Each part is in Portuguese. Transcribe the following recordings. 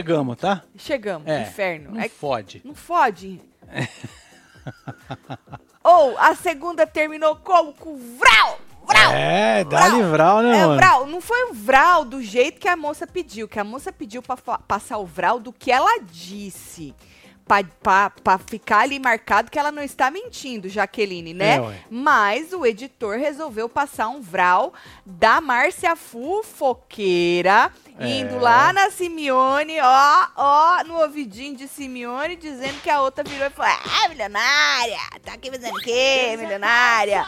chegamos, tá? Chegamos, É, inferno. Não É- fode. não fode. Ou a segunda terminou como? Com vral! Vral! É, dá Vral. né, É, mano? vral. Não foi o vral do jeito que a moça pediu, que a moça pediu pra passar o vral do que ela disse. Pra, pra- pra ficar ali marcado que ela não está mentindo, Jaqueline, né? É. Mas o editor resolveu passar um vral da Márcia Fofoqueira, É. indo lá na Simeone, ó, ó, no ouvidinho de Simeone, dizendo que a outra virou e falou: Ah, milionária! Tá aqui fazendo o quê, milionária?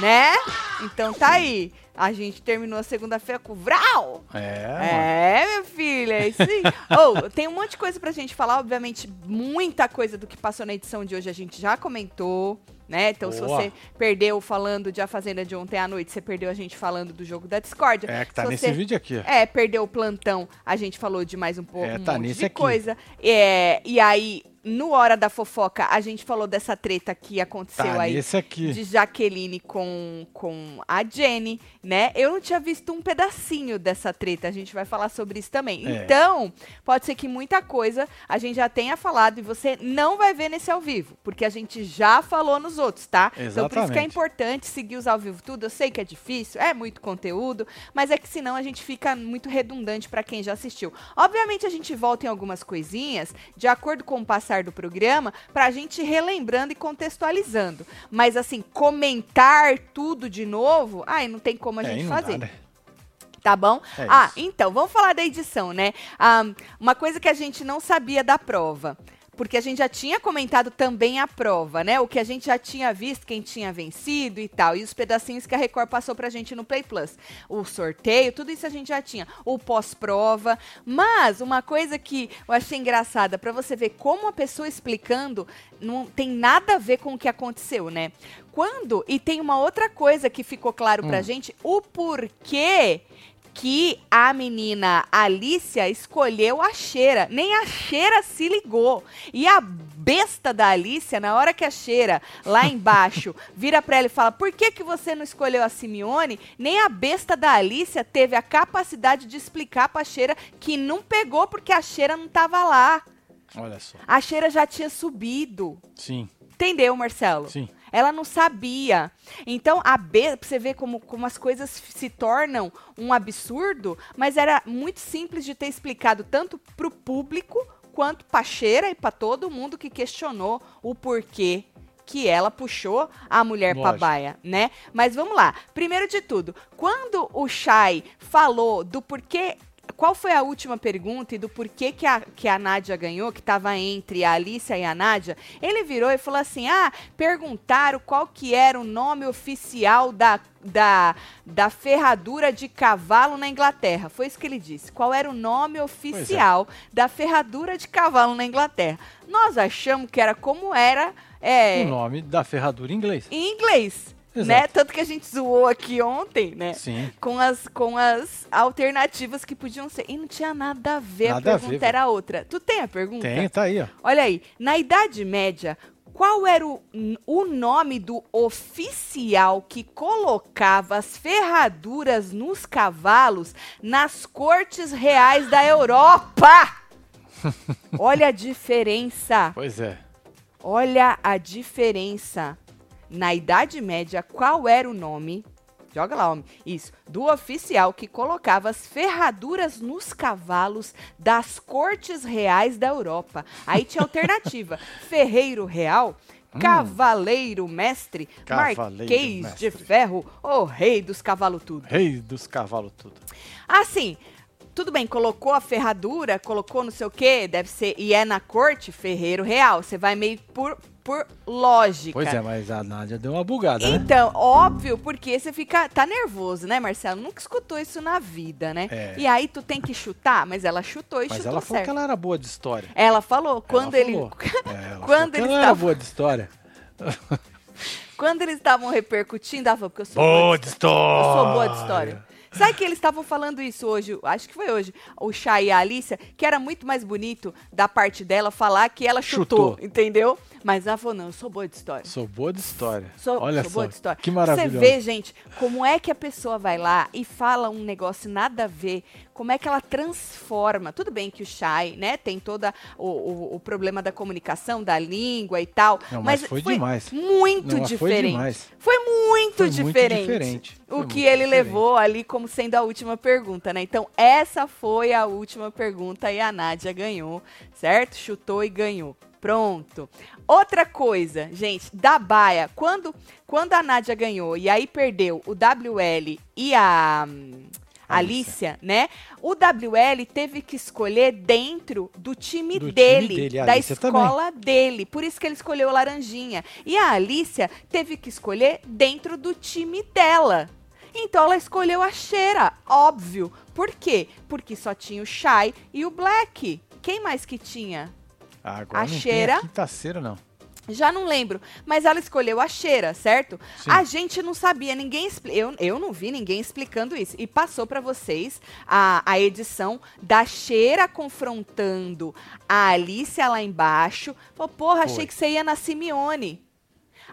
Né? Então tá aí. A gente terminou a segunda-feira com vral. É. É, minha filha, é isso aí. oh, tem um monte de coisa pra gente falar, obviamente, muita coisa do que passou na edição de hoje a gente já comentou, né? Então, se Boa. você perdeu falando de A Fazenda de ontem à noite, você perdeu a gente falando do jogo da Discord. É, que tá Se nesse você- vídeo aqui. É, perdeu o plantão, a gente falou de mais um pouco, É, um tá de aqui. coisa. É, e aí, no Hora da Fofoca, a gente falou dessa treta que aconteceu Tá aí nesse aqui. de Jaqueline com, com a Jenny, né? Eu não tinha visto um pedacinho dessa treta, a gente vai falar sobre isso também. É. Então, pode ser que muita coisa a gente já tenha falado e você não vai ver nesse ao vivo, porque a gente já falou nos outros, tá? Então, por isso que é Exatamente. importante seguir os ao vivo tudo. Eu sei que é difícil, é muito conteúdo, mas é que senão a gente fica muito redundante pra quem já assistiu. Obviamente, a gente volta em algumas coisinhas, de acordo com o passar do programa, pra gente ir relembrando e contextualizando. Mas, assim, comentar tudo de novo, ai, não tem como a É, gente aí fazer. né? Tá bom? É ah, então, vamos falar da edição, né? Ah, uma coisa que a gente não sabia da prova. Porque a gente já tinha comentado também a prova, né? O que a gente já tinha visto, quem tinha vencido e tal. E os pedacinhos que a Record passou pra gente no Play Plus. O sorteio, tudo isso a gente já tinha. O pós-prova. Mas uma coisa que eu achei engraçada, pra você ver como a pessoa explicando não tem nada a ver com o que aconteceu, né? Quando. E tem uma outra coisa que ficou claro pra Hum. gente: o porquê que a menina Alicia escolheu a cheira. Nem a cheira se ligou. E a besta da Alicia, na hora que a cheira, lá embaixo, vira pra ela e fala: Por que, que você não escolheu a Simeone? Nem a besta da Alicia teve a capacidade de explicar pra cheira que não pegou porque a cheira não tava lá. Olha só. A cheira já tinha subido. Sim, Entendeu, Marcelo? sim. Ela não sabia. Então, a B, pra você ver como, como as coisas se tornam um absurdo, mas era muito simples de ter explicado tanto pro público quanto pra Cheira e pra todo mundo que questionou o porquê que ela puxou a mulher pra Lógico. baia, né? Mas vamos lá. Primeiro de tudo, quando o Shai falou do porquê qual foi a última pergunta e do porquê que a, que a Nádia ganhou, que estava entre a Alicia e a Nádia, ele virou e falou assim: ah, perguntaram qual que era o nome oficial da, da, da ferradura de cavalo na Inglaterra. Foi isso que ele disse. Qual era o nome oficial da ferradura de cavalo na Inglaterra? Nós achamos que era como era é, O nome da ferradura em inglês. em inglês. Exato. Né? Tanto que a gente zoou aqui ontem, né? Sim. com as, com as alternativas que podiam ser. E não tinha nada a ver, Nada a a ver, pergunta era outra. Tu tem a pergunta? Tem, tá aí, ó. Olha aí, na Idade Média, qual era o, o nome do oficial que colocava as ferraduras nos cavalos nas cortes reais da Europa? Olha a diferença. Pois é. Olha a diferença. Na Idade Média, qual era o nome? Joga lá, homem. Isso. Do oficial que colocava as ferraduras nos cavalos das cortes reais da Europa. Aí tinha alternativa: Ferreiro Real, Cavaleiro Mestre, Hum. Cavaleiro Marquês Mestre. de Ferro, o Rei dos Cavalos Tudo. Rei dos cavalos tudo. Assim, tudo bem, colocou a ferradura, colocou não sei o quê, deve ser. E é na corte, ferreiro real. Você vai meio por, por lógica. Pois é, mas a Nádia deu uma bugada, né? Então, óbvio, porque você fica. Tá nervoso, né, Marcelo? Nunca escutou isso na vida, né? É. E aí tu tem que chutar, mas ela chutou e Mas chutou ela falou certo. que ela era boa de história. Ela falou, quando Ela ele. falou. É, ela Quando que eles ela era estavam- boa de história. Quando eles estavam repercutindo, ela falou, porque eu sou Boa de de história. história. Eu sou boa de história. Sabe que eles estavam falando isso hoje? Acho que foi hoje. O Chay e a Alicia, que era muito mais bonito da parte dela falar que ela chutou, Chutou. entendeu? Mas ela falou: não, eu sou boa de história. Sou boa de história. Sou, Olha sou só, boa de história. que Você maravilhoso. vê, gente, como é que a pessoa vai lá e fala um negócio nada a ver, como é que ela transforma. Tudo bem que o Shai, né, tem toda o, o, o problema da comunicação, da língua e tal. Não, mas foi foi demais. muito Não, mas foi diferente. demais. Foi muito Foi muito diferente. diferente. O Foi que ele diferente. levou ali como sendo a última pergunta, né? Então, essa foi a última pergunta e a Nádia ganhou, certo? Chutou e ganhou. Pronto. Outra coisa, gente, da Baia, quando, quando a Nádia ganhou e aí perdeu o WL e a Alicia, né? O WL teve que escolher dentro do time Do time dele, dele, a da Alicia também. escola dele. Por isso que ele escolheu o Laranjinha. E a Alicia teve que escolher dentro do time dela. Então ela escolheu a Cheira, óbvio. Por quê? Porque só tinha o Shy e o Black. Quem mais que tinha? Ah, agora A não cheira- tem a quinta-feira, não. Já não lembro, mas ela escolheu a cheira, certo? Sim. A gente não sabia, ninguém expli- eu, eu não vi ninguém explicando isso. E passou pra vocês a, a edição da cheira confrontando a Alicia lá embaixo. Falou, porra, achei Foi. que você ia na Simeone.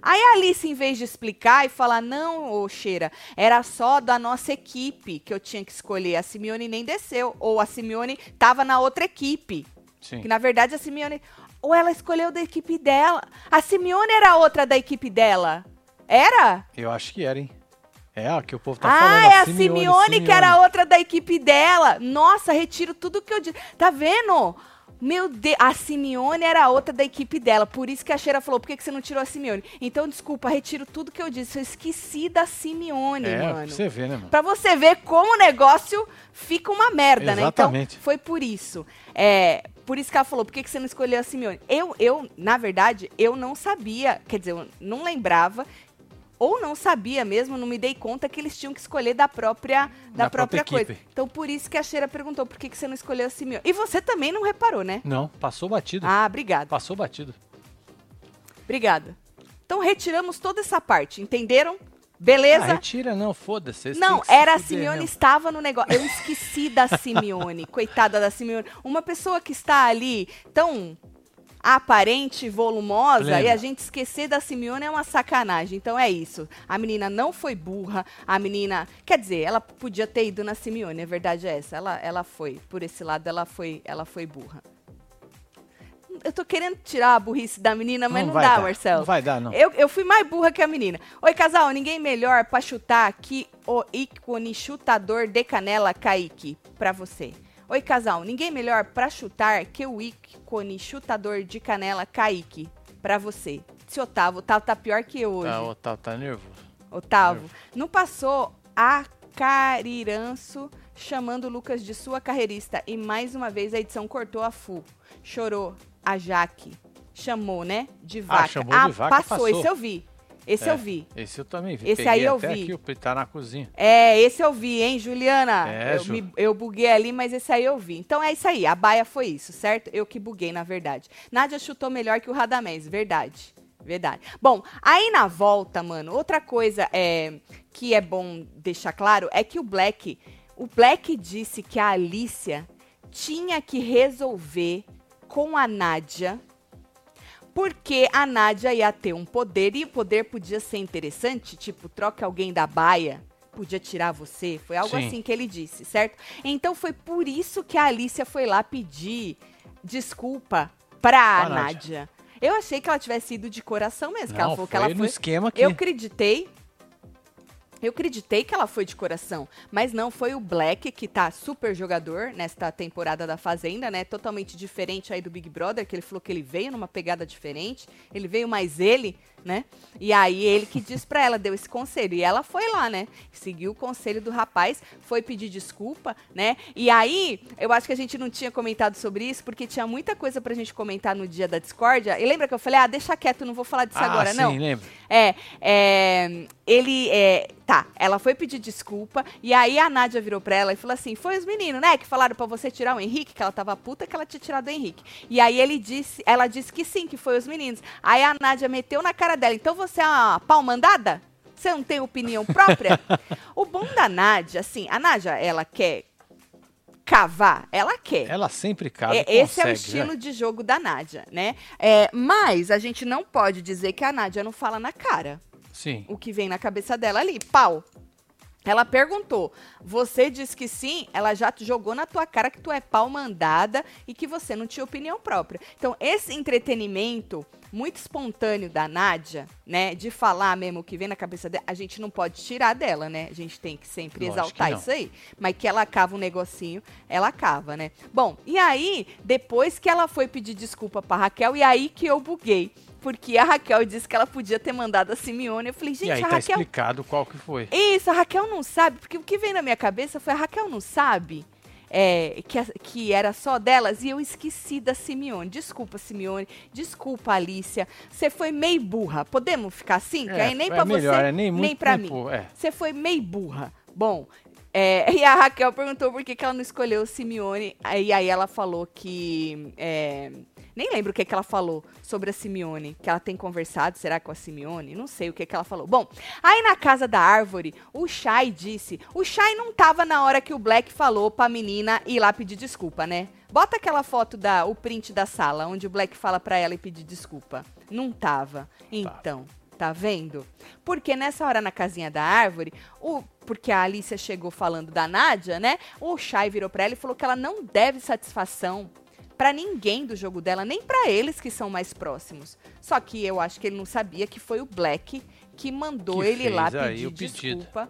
Aí a Alice, em vez de explicar e falar, não, ô Cheira, era só da nossa equipe que eu tinha que escolher. A Simeone nem desceu. Ou a Simeone tava na outra equipe. Sim. Que na verdade a Simeone. Ou ela escolheu da equipe dela. A Simeone era outra da equipe dela. Era? Eu acho que era, hein? É, ó, que o povo tá ah, falando. é a Simeone, que era outra da equipe dela. Nossa, retiro tudo que eu disse. Tá vendo? Meu Deus, a Simeone era outra da equipe dela. Por isso que a Cheira falou: por que, que você não tirou a Simeone? Então, desculpa, retiro tudo que eu disse. Eu esqueci da Simeone, É, pra mano. você ver, né, mano? Pra você ver como o negócio fica uma merda, Exatamente. né? Então, foi por isso. É, por isso que ela falou, por que, que você não escolheu a Simeone? Eu, eu, na verdade, eu não sabia, quer dizer, eu não lembrava, ou não sabia mesmo, não me dei conta que eles tinham que escolher da própria, da Da própria, própria coisa. equipe. Então, por isso que a Cheira perguntou, por que, que você não escolheu a Simeone? E você também não reparou, né? Não, passou batido. Ah, obrigada. Passou batido. Obrigada. Então, retiramos toda essa parte, entenderam? Beleza? Ah, retira, não, foda-se. Não, era a Simeone, estava no negócio. Eu esqueci da Simeone, coitada da Simeone. Uma pessoa que está ali tão aparente, volumosa, Plena. e a gente esquecer da Simeone é uma sacanagem. Então é isso. A menina não foi burra, a menina. Quer dizer, ela podia ter ido na Simeone, a verdade é essa. Ela, ela foi, por esse lado, ela foi, ela foi burra. Eu tô querendo tirar a burrice da menina, mas não, vai dá, dar, Marcelo. Não vai dar, não. Eu, eu fui mais burra que a menina. Oi, casal, ninguém melhor pra chutar que o ícone chutador de canela Kaique pra você. Oi, casal, ninguém melhor pra chutar que o ícone chutador de canela Kaique pra você. Esse Otávio, Otávio tá pior que eu hoje. Tá, ó, tá, tá nervoso. Otávio, não passou a Cariranço chamando o Lucas de sua carreirista e mais uma vez a edição cortou a full. Chorou a Jaque. Chamou, né? De vaca. chamou de vaca, passou. passou. Esse eu vi. Esse É. eu vi. Esse eu também vi. Esse Peguei aí eu vi. aqui, o tá na cozinha. É, esse eu vi, hein, Juliana? É, eu, Ju. me- eu buguei ali, mas esse aí eu vi. Então é isso aí, a baia foi isso, certo? Eu que buguei, na verdade. Nádia chutou melhor que o Radamés, verdade. Verdade. Bom, aí na volta, mano, outra coisa é, que é bom deixar claro é que o Black, o Black disse que a Alicia tinha que resolver com a Nádia porque a Nádia ia ter um poder e o poder podia ser interessante, tipo, troca alguém da baia, podia tirar você. Foi algo Sim. assim que ele disse, certo? Então foi por isso que a Alicia foi lá pedir desculpa pra Pra Nádia. Nádia. Eu achei que ela tivesse ido de coração mesmo, que ela Não, falou que foi ela no foi. esquema que... Eu acreditei. Eu acreditei que ela foi de coração, mas não foi o Black que tá super jogador nesta temporada da Fazenda, né? Totalmente diferente aí do Big Brother, que ele falou que ele veio numa pegada diferente, ele veio mais ele, né? E aí ele que disse pra ela, deu esse conselho, e ela foi lá, né? Seguiu o conselho do rapaz, foi pedir desculpa, né? E aí, eu acho que a gente não tinha comentado sobre isso, porque tinha muita coisa pra gente comentar no dia da discórdia. E lembra que eu falei, ah, deixa quieto, não vou falar disso ah, agora, sim, não. lembro. É, é, ele, é, tá, ela foi pedir desculpa, e aí a Nádia virou pra ela e falou assim, foi os meninos, né, que falaram pra você tirar o Henrique, que ela tava puta que ela tinha tirado o Henrique. E aí ele disse, ela disse que sim, que foi os meninos. Aí a Nádia meteu na cara dela, então você é uma pau mandada? Você não tem opinião própria? o bom da Nádia, assim, a Nádia, ela quer cavar, ela quer. Ela sempre cava. É, esse é o consegue, estilo né? de jogo da Nádia, né? É, mas a gente não pode dizer que a Nádia não fala na cara Sim. o que vem na cabeça dela ali. Pau. Ela perguntou, você disse que sim, ela já jogou na tua cara que tu é pau mandada e que você não tinha opinião própria. Então, esse entretenimento muito espontâneo da Nádia, né, de falar mesmo o que vem na cabeça dela, a gente não pode tirar dela, né? A gente tem que sempre Lógico exaltar que isso aí. Mas que ela cava um negocinho, ela cava, né? Bom, e aí, depois que ela foi pedir desculpa pra Raquel, e aí que eu buguei. Porque a Raquel disse que ela podia ter mandado a Simeone. Eu falei, gente, e aí a tá Raquel explicado qual que foi. isso, a Raquel não sabe, porque o que veio na minha cabeça foi a Raquel não sabe é, que, que era só delas e eu esqueci da Simeone. Desculpa, Simeone. Desculpa, Alicia. Você foi meio burra. Podemos ficar assim? que É, aí nem é pra melhor, você, é nem nem nem mim. é. Você foi meio burra. Bom, é, e a Raquel perguntou por que, que ela não escolheu o Simeone. Aí, aí ela falou que. é, nem lembro o que, que ela falou sobre a Simeone. Que ela tem conversado, será com a Simeone? Não sei o que, que ela falou. Bom, aí na casa da árvore, o Shai disse. O Shai não tava na hora que o Black falou pra menina ir lá pedir desculpa, né? Bota aquela foto da. o print da sala, onde o Black fala pra ela e pedir desculpa. Não tava. Então. Tá vendo? Porque nessa hora na casinha da árvore, o, porque a Alicia chegou falando da Nádia, né? O Shai virou pra ela e falou que ela não deve satisfação pra ninguém do jogo dela, nem pra eles que são mais próximos. Só que eu acho que ele não sabia que foi o Black que mandou Que ele lá pedir pedido. desculpa.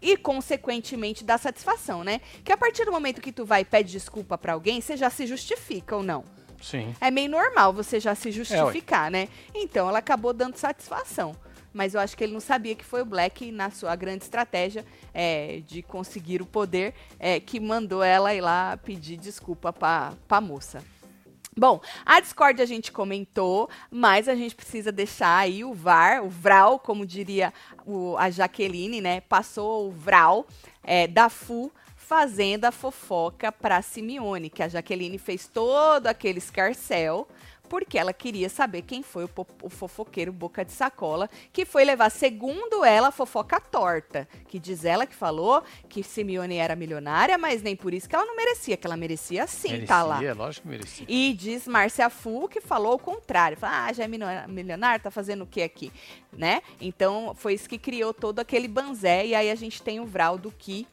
E, consequentemente, dar satisfação, né? Que a partir do momento que tu vai e pede desculpa pra alguém, você já se justifica ou não? Sim. É meio normal você já É, se justificar, né? Então ela acabou dando satisfação. Mas eu acho que ele não sabia que foi o Black, na sua grande estratégia é, de conseguir o poder, é, que mandou ela ir lá pedir desculpa pra, pra moça. Bom, a Discord a gente comentou, mas a gente precisa deixar aí o VAR, o VRAL, como diria o- a Jaqueline, né? Passou o VRAL é, da FU fazendo a fofoca pra Simeone, que a Jaqueline fez todo aquele escarcel, porque ela queria saber quem foi o, o fofoqueiro boca de sacola, que foi levar, segundo ela, fofoca torta, que diz ela que falou que Simeone era milionária, mas nem por isso que ela não merecia, que ela merecia sim merecia, tá lá. lógico que merecia. E diz Márcia Fu que falou o contrário. Fala, ah, já é milio- milionário, tá fazendo o que aqui? Né? Então, foi isso que criou todo aquele banzé. E aí a gente tem o Vral do que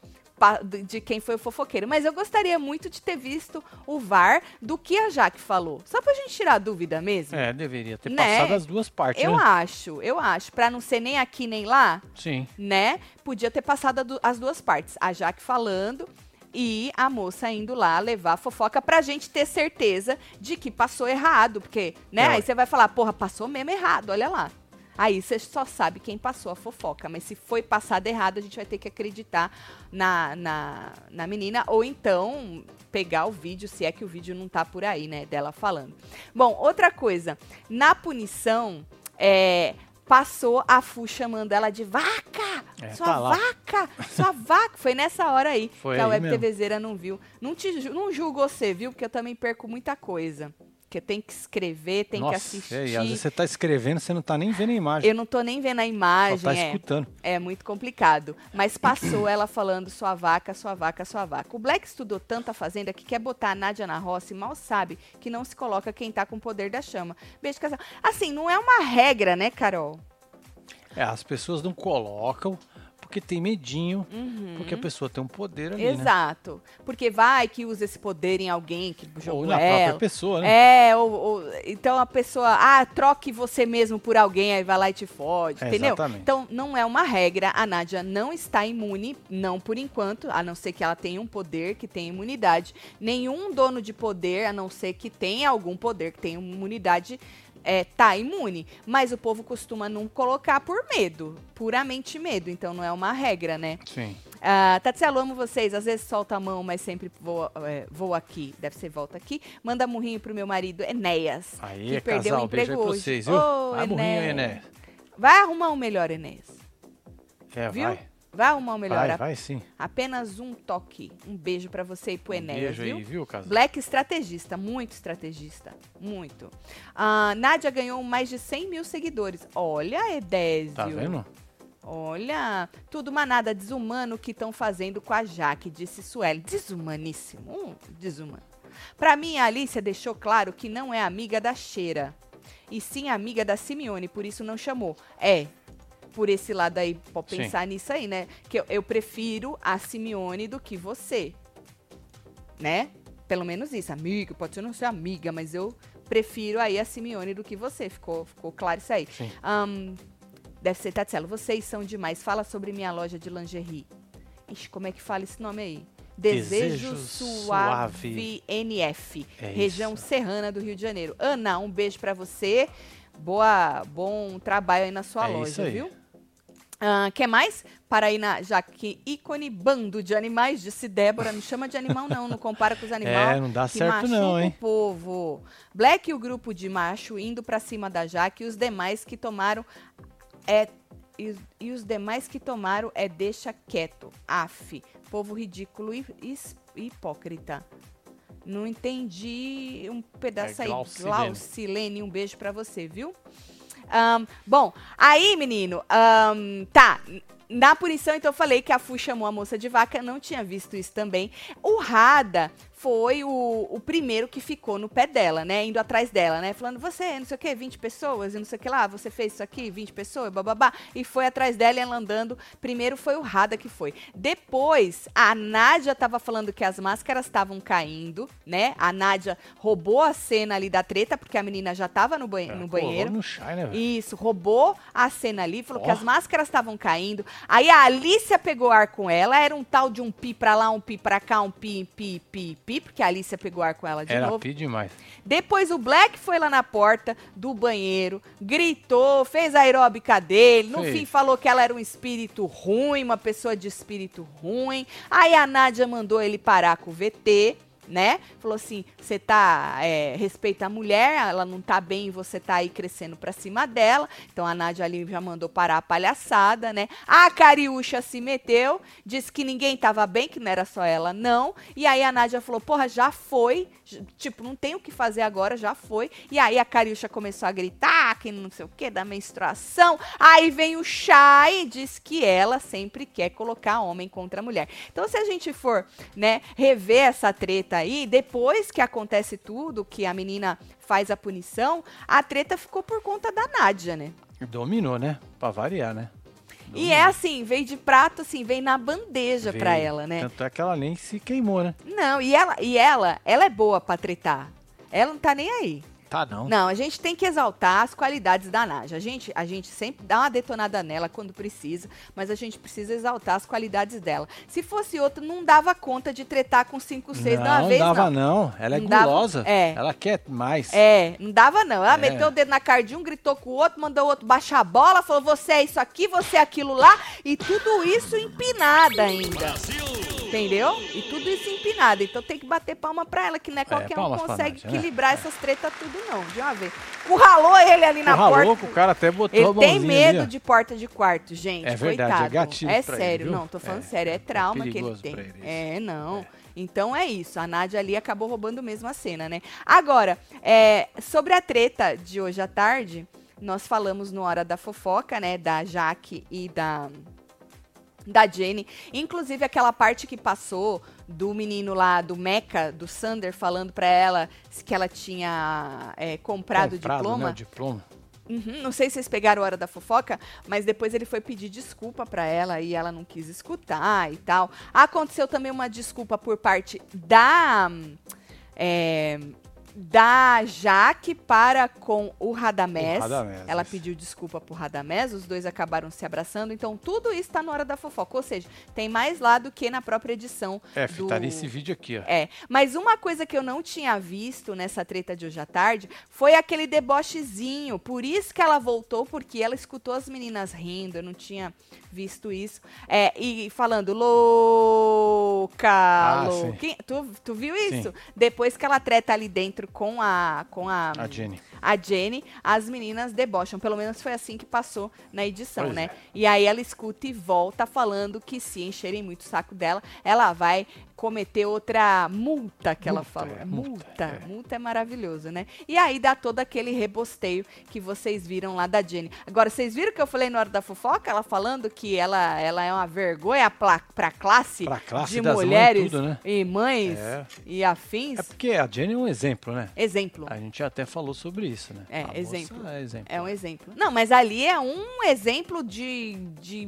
de quem foi o fofoqueiro. Mas eu gostaria muito de ter visto o VAR do que a Jaque falou. Só pra gente tirar a dúvida mesmo. É, deveria ter Né? passado as duas partes, Eu né? acho, eu acho. Pra não ser nem aqui nem lá, Sim. né? Podia ter passado as duas partes. A Jaque falando e a moça indo lá levar a fofoca pra gente ter certeza de que passou errado. Porque, né? É, Aí você vai falar, porra, passou mesmo errado, olha lá. Aí você só sabe quem passou a fofoca. Mas se foi passado errado, a gente vai ter que acreditar na, na, na menina. Ou então pegar o vídeo, se é que o vídeo não tá por aí, né? Dela falando. Bom, outra coisa. Na punição, é, passou a Fu chamando ela de vaca! É, sua tá vaca! Sua vaca! Foi nessa hora aí Foi que a Web mesmo. TVzeira não viu. Não, te, não julgo você, viu? Porque eu também perco muita coisa. Porque tem que escrever, tem que Nossa, assistir. é, e às vezes você tá escrevendo, você não tá nem vendo a imagem. Eu não tô nem vendo a Só imagem. tá é. escutando. É muito complicado. Mas passou ela falando sua vaca, sua vaca, sua vaca. O Black estudou tanto a fazenda que quer botar a Nádia na roça e mal sabe que não se coloca quem tá com o poder da chama. Beijo, casal. Assim, não é uma regra, né, Carol? É, as pessoas não colocam porque tem medinho, Uhum. porque a pessoa tem um poder ali, né? Exato. Porque vai que usa esse poder em alguém que jogou Ou na ela. própria pessoa, né? É, ou, ou- então a pessoa, ah, troque você mesmo por alguém, aí vai lá e te fode, É, entendeu? exatamente. Então não é uma regra, a Nádia não está imune, não por enquanto, a não ser que ela tenha um poder que tenha imunidade. Nenhum dono de poder, a não ser que tenha algum poder que tenha imunidade, é, tá imune. Mas o povo costuma não colocar por medo, puramente medo, então não é uma regra, né? Sim. Ah, Tatselo, amo vocês. Às vezes solta a mão, mas sempre voa, é, voa aqui. Deve ser volta aqui. Manda murrinho pro meu marido, Enéas. Aí, que é perdeu casal, o beijo emprego hoje. vocês, viu? Ô, Vai morrinho aí, Enéas. né? Vai arrumar um melhor, Enéas. É, Viu? vai. Vai arrumar um melhor. Vai, vai sim. Apenas um toque. Um beijo pra você e pro Um Enéas, beijo viu? aí, viu, casal? Black estrategista, muito estrategista, muito. Ah, Nádia ganhou mais de 100 mil seguidores. Olha, Edésio. Tá vendo? Olha, tudo manada desumano que estão fazendo com a Jaque, disse Sueli. Desumaníssimo, um desumano. Pra mim, a Alicia deixou claro que não é amiga da Cheira, e sim amiga da Simeone, por isso não chamou. É, por esse lado aí, pode Sim. pensar nisso aí, né? Que eu, eu prefiro a Simeone do que você, né? Pelo menos isso, amiga, pode ser não ser amiga, mas eu prefiro aí a Simeone do que você. Ficou, ficou claro isso aí. Sim. Ahn, deve ser Tatselo. Vocês são demais. Fala sobre minha loja de lingerie. Ixi, como é que fala esse nome aí? Desejo, Desejo Suave, Suave. NF, É região isso. serrana do Rio de Janeiro. Ana, um beijo pra você. Boa, bom trabalho aí na sua É loja, viu? Ah, quer mais? Para aí na já que ícone bando de animais, disse Débora. Não chama de animal, não. Não compara com os animais. É, não dá que certo não, hein? o povo. Black e o grupo de macho indo pra cima da Jaque e os demais que tomaram é e, os- e os demais que tomaram é deixa quieto. Af, povo ridículo e hipócrita. Não entendi um pedaço É aí. Glaucilene. Um beijo pra você, viu? Ahn, bom, aí, menino, ahn, tá. Na punição, então, eu falei que a Fu chamou a moça de vaca, não tinha visto isso também. O Rada foi o, o primeiro que ficou no pé dela, né? Indo atrás dela, né? Falando, você, não sei o quê, 20 pessoas, e não sei o que lá, você fez isso aqui, 20 pessoas, bababá. E foi atrás dela e ela andando. Primeiro foi o Rada que foi. Depois, a Nádia tava falando que as máscaras estavam caindo, né? A Nádia roubou a cena ali da treta, porque a menina já tava no, banhe- no Pô, banheiro. No chai, né? Isso, roubou a cena ali, falou que Ó. as máscaras estavam caindo. Aí a Alicia pegou ar com ela, era um tal de um pi pra lá, um pi pra cá, um pi, pi, pi, pi, porque a Alicia pegou ar com ela de Era novo. pi demais. Depois o Black foi lá na porta do banheiro, gritou, fez a aeróbica dele. No Fez. fim falou que ela era um espírito ruim, uma pessoa de espírito ruim. Aí a Nádia mandou ele parar com o VT, né? Falou assim: você tá. é, respeita a mulher, ela não tá bem e você tá aí crescendo pra cima dela. Então a Nádia ali já mandou parar a palhaçada, né? A Cariúcha se meteu, disse que ninguém tava bem, que não era só ela, não. E aí a Nádia falou: porra, já foi. Tipo, não tem o que fazer agora, já foi. E aí a Cariúcha começou a gritar que não sei o que, da menstruação. Aí vem o Chay e diz que ela sempre quer colocar homem contra mulher. Então, se a gente for, né, rever essa treta aí, depois que acontece tudo, que a menina faz a punição, a treta ficou por conta da Nádia, né? Dominou, né? Pra variar, né? E é assim, veio de prato, assim, vem na bandeja pra Veio. ela, né? Tanto é que ela nem se queimou, né? Não, e ela, e ela, ela é boa pra tretar. Ela não tá nem aí. Tá não. Não, a gente tem que exaltar as qualidades da Naja. A gente, a gente sempre dá uma detonada nela quando precisa, mas a gente precisa exaltar as qualidades dela. Se fosse outro, não dava conta de tretar com 5, 6 de uma não vez, dava não. não. Ela é Não dava- gulosa. é. Ela quer mais. É, não dava não. Ela É. meteu o dedo na cara de um, gritou com o outro, mandou o outro baixar a bola, falou você é isso aqui, você é aquilo lá, e tudo isso empinada ainda. Entendeu? E tudo isso empinada. Então tem que bater palma pra ela, que não é qualquer um pra consegue Nádia, né? equilibrar essas tretas tudo não, de uma vez. Curralou ele ali na Porra porta. o cara até botou Ele tem medo ali, de porta de quarto, gente. É verdade, é coitado. gatilho É pra ele, sério, viu? não, tô falando É, sério, é é trauma que ele tem. ele. É, não. Então é isso, a Nádia ali acabou roubando mesmo a cena, né? Agora, é, sobre a treta de hoje à tarde, nós falamos no Hora da Fofoca, né, da Jaque e da da Jenny, inclusive aquela parte que passou do menino lá do Mecha, do Sander, falando pra ela que ela tinha é, comprado, o diploma. Né, o diploma. Uhum, não sei se vocês pegaram a hora da fofoca, mas depois ele foi pedir desculpa pra ela e ela não quis escutar e tal. Aconteceu também uma desculpa por parte da. é, da Jaque para com o Radamés. O Radamés, Ela pediu desculpa pro Radamés, os dois acabaram se abraçando. Então, tudo isso tá na hora da fofoca. Ou seja, tem mais lá do que na própria edição. É, do... tá nesse vídeo aqui, ó. É, mas uma coisa que eu não tinha visto nessa treta de hoje à tarde foi aquele debochezinho. Por isso que ela voltou, porque ela escutou as meninas rindo. Eu não tinha visto isso. É, e falando, louca, Ah, louca. Tu, tu viu isso? Sim. Depois que ela treta ali dentro com a. Com a, A Jenny. A Jenny, as meninas debocham. Pelo menos foi assim que passou na edição, Pois né? é. E aí ela escuta e volta falando que se encherem muito o saco dela, ela vai cometer outra multa que ela Multa, falou. é, multa, multa, é. multa é maravilhoso, né? E aí dá todo aquele rebosteio que vocês viram lá da Jenny. Agora, vocês viram que eu falei na hora da fofoca? Ela falando que ela, ela é uma vergonha pra, pra classe, Pra classe de mães, mulheres tudo, né? e mães É. e afins. É porque a Jenny é um exemplo, né? Exemplo. A gente até falou sobre isso, né? É, A exemplo. É exemplo. É um exemplo. Não, mas ali é um exemplo de, de,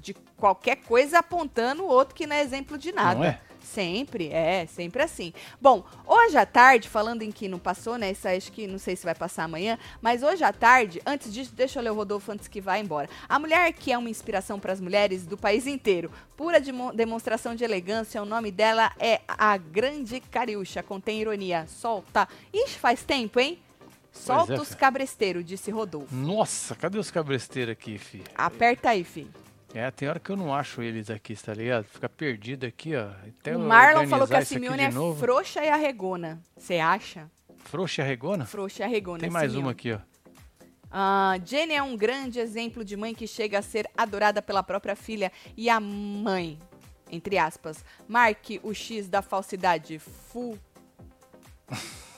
de qualquer coisa apontando o outro que não é exemplo de nada. Não é? Sempre, é, sempre assim. Bom, hoje à tarde, falando em que não passou, né? Isso acho que não sei se vai passar amanhã, mas hoje à tarde, antes disso, deixa eu ler o Rodolfo antes que vá embora. A mulher que é uma inspiração para as mulheres do país inteiro, pura demo- demonstração de elegância, o nome dela é a Grande Cariúcha, contém ironia. Solta. Ixi, faz tempo, hein? Solta é, os fi. cabresteiros, disse Rodolfo. Nossa, cadê os cabresteiros aqui, fi? Aperta aí, filho. É, tem hora que eu não acho eles aqui, tá ligado? Fica perdido aqui, ó. Até o Marlon falou que a Simeone é novo. frouxa e arregona. Você acha? Frouxa e arregona? Frouxa e arregona. Tem mais Simeone. uma aqui, ó. Ah, Jenny é um grande exemplo de mãe que chega a ser adorada pela própria filha e a mãe, entre aspas, marque o X da falsidade. Fu.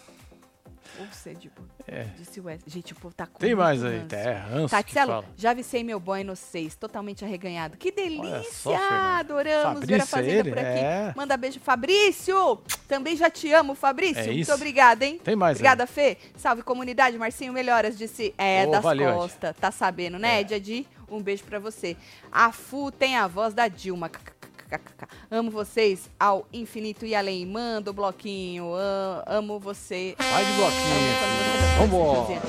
Ou seja, tipo, É. disse o Wes. Gente, o povo tá com Tem mais aí. ranço. É, ranço fala. já vicei meu boy no 6, totalmente arreganhado. Que delícia! só. Adoramos ver a Fabrício, é Fazenda ele? por aqui. É. Manda beijo, Fabrício! Também já te amo, Fabrício. É Muito obrigada, hein? Tem mais aí. Obrigada, Fê. Salve comunidade, Marcinho Melhoras disse. É, Ô, das valeu, costas. Tá sabendo, né, É. Ed? Edi? Um beijo pra você. A Fu tem a voz da Dilma. KKKKK. Amo vocês ao infinito e além. Manda o bloquinho. Am- Amo você. Vai de bloquinho. você dá Vambora.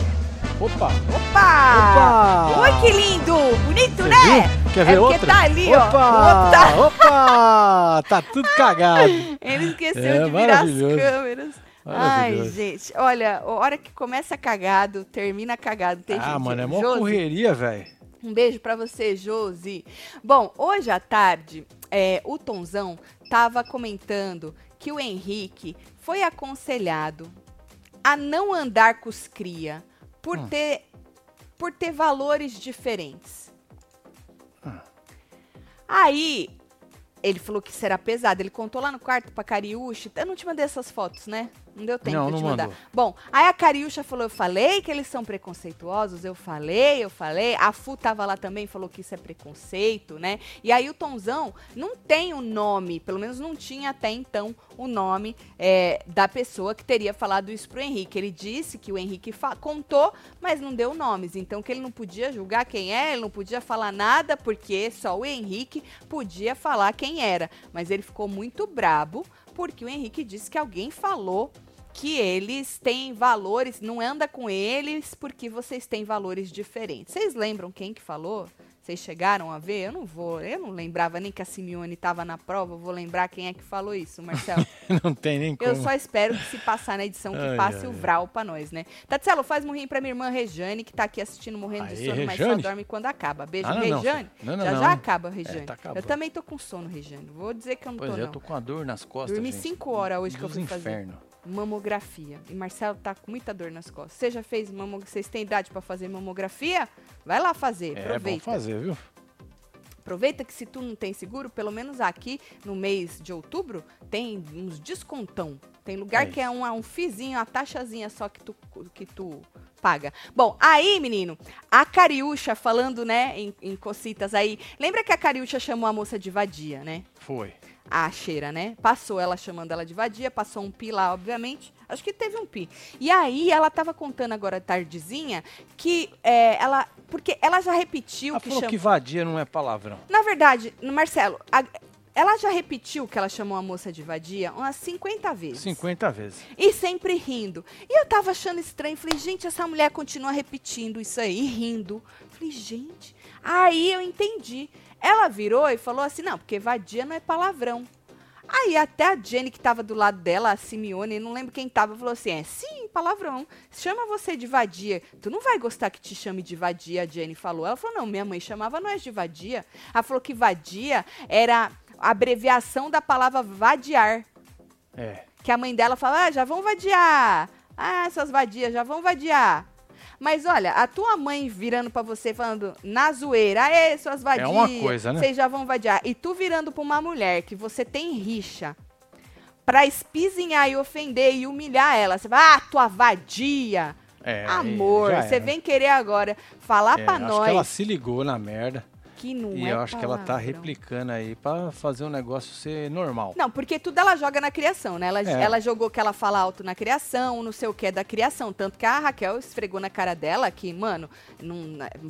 Opa! Opa! Opa! Oi, que lindo! Bonito, Você né? viu? Quer ver é porque outra? tá ali, ó. O outro Opa! tá- Opa! Tá tudo cagado. Ele esqueceu É, de virar as câmeras. Ai, gente, olha, a hora que começa cagado, termina cagado. Tem Ah, gente- mano, é mó Josi, correria, velho. Um beijo pra você, Josi. Bom, hoje à tarde, é, o Tonzão tava comentando que o Henrique foi aconselhado a não andar com os cria por Hum. ter por ter valores diferentes. Hum. Aí ele falou que será pesado. Ele contou lá no quarto pra Cariúcha. Eu não te mandei essas fotos, né? Não deu tempo Não, de não te mandar. mandou. Bom, aí a Cariúcha falou: eu falei que eles são preconceituosos, eu falei, eu falei. A Fu tava lá também, falou que isso é preconceito, né? E aí o Tonzão não tem o nome, pelo menos não tinha até então o nome é, da pessoa que teria falado isso pro Henrique. Ele disse que o Henrique contou, mas não deu nomes. Então que ele não podia julgar quem é, ele não podia falar nada, porque só o Henrique podia falar quem era. Mas ele ficou muito brabo, porque o Henrique disse que alguém falou que eles têm valores, não anda com eles porque vocês têm valores diferentes. Vocês lembram quem que falou? Vocês chegaram a ver? Eu não vou, eu não lembrava nem que a Simeone estava na prova, eu vou lembrar quem é que falou isso, Marcelo. Não tem nem como. Eu só espero que se passar na edição que Ai, passe ai, o. Vral pra nós, né? Tatselo, faz morrinho pra minha irmã Rejane, que tá aqui assistindo morrendo de sono, mas só Rejane? dorme quando acaba. Beijo, Ah, não, Rejane. Não, não, já já acaba, Rejane. tá acabando. eu também tô com sono, Rejane. Vou dizer que eu não Pois tô, é, eu não. tô com a dor nas costas. Dormi gente. 5 horas hoje que eu fui fazer inferno. Mamografia. E Marcelo tá com muita dor nas costas. Você já fez mamografia? Vocês têm idade pra fazer mamografia? Vai lá fazer, É bom aproveita. fazer, viu? Aproveita que se tu não tem seguro, pelo menos aqui no mês de outubro, tem uns descontão. Tem lugar É que é um, um fizinho, uma taxazinha só que tu, que tu paga. Bom, aí, menino, a Cariúcha falando, né, em, em cocitas aí. Lembra que a Cariúcha chamou a moça de vadia, né? Foi. A cheira, né? Passou ela chamando ela de vadia, passou um pi lá, obviamente. Acho que teve um pi. E aí ela tava contando agora tardezinha que é, ela. Porque ela já repetiu Ela que falou chama. que vadia não é palavrão. Na verdade, Marcelo, a- ela já repetiu que ela chamou a moça de vadia umas 50 vezes. 50 vezes. E sempre rindo. E eu tava achando estranho. Falei, gente, essa mulher continua repetindo isso aí, rindo. Falei, gente. Aí eu entendi. Ela virou e falou assim: não, porque vadia não é palavrão. Aí até a Jenny que tava do lado dela, a Simeone, não lembro quem tava, falou assim: é sim, palavrão. Chama você de vadia. Tu não vai gostar que te chame de vadia, a Jenny falou. Ela falou: não, minha mãe chamava nós de vadia. Ela falou que vadia era a abreviação da palavra vadiar. É. Que a mãe dela fala, ah, já vão vadiar. Ah, essas vadias já vão vadiar. Mas olha, a tua mãe virando pra você falando na zoeira, aê, suas vadias. uma coisa, né? Vocês já vão vadiar. E tu virando pra uma mulher que você tem rixa pra espizinhar e ofender e humilhar ela. Você vai, ah, tua vadia. É, Amor, você vem querer agora falar É, pra acho nós que ela se ligou na merda. Que não e é eu acho que ela tá replicando aí pra fazer o negócio ser normal. Não, porque tudo ela joga na criação, né? Ela, É. ela jogou que ela fala alto na criação, não sei o que é da criação. Tanto que a Raquel esfregou na cara dela que, mano, não,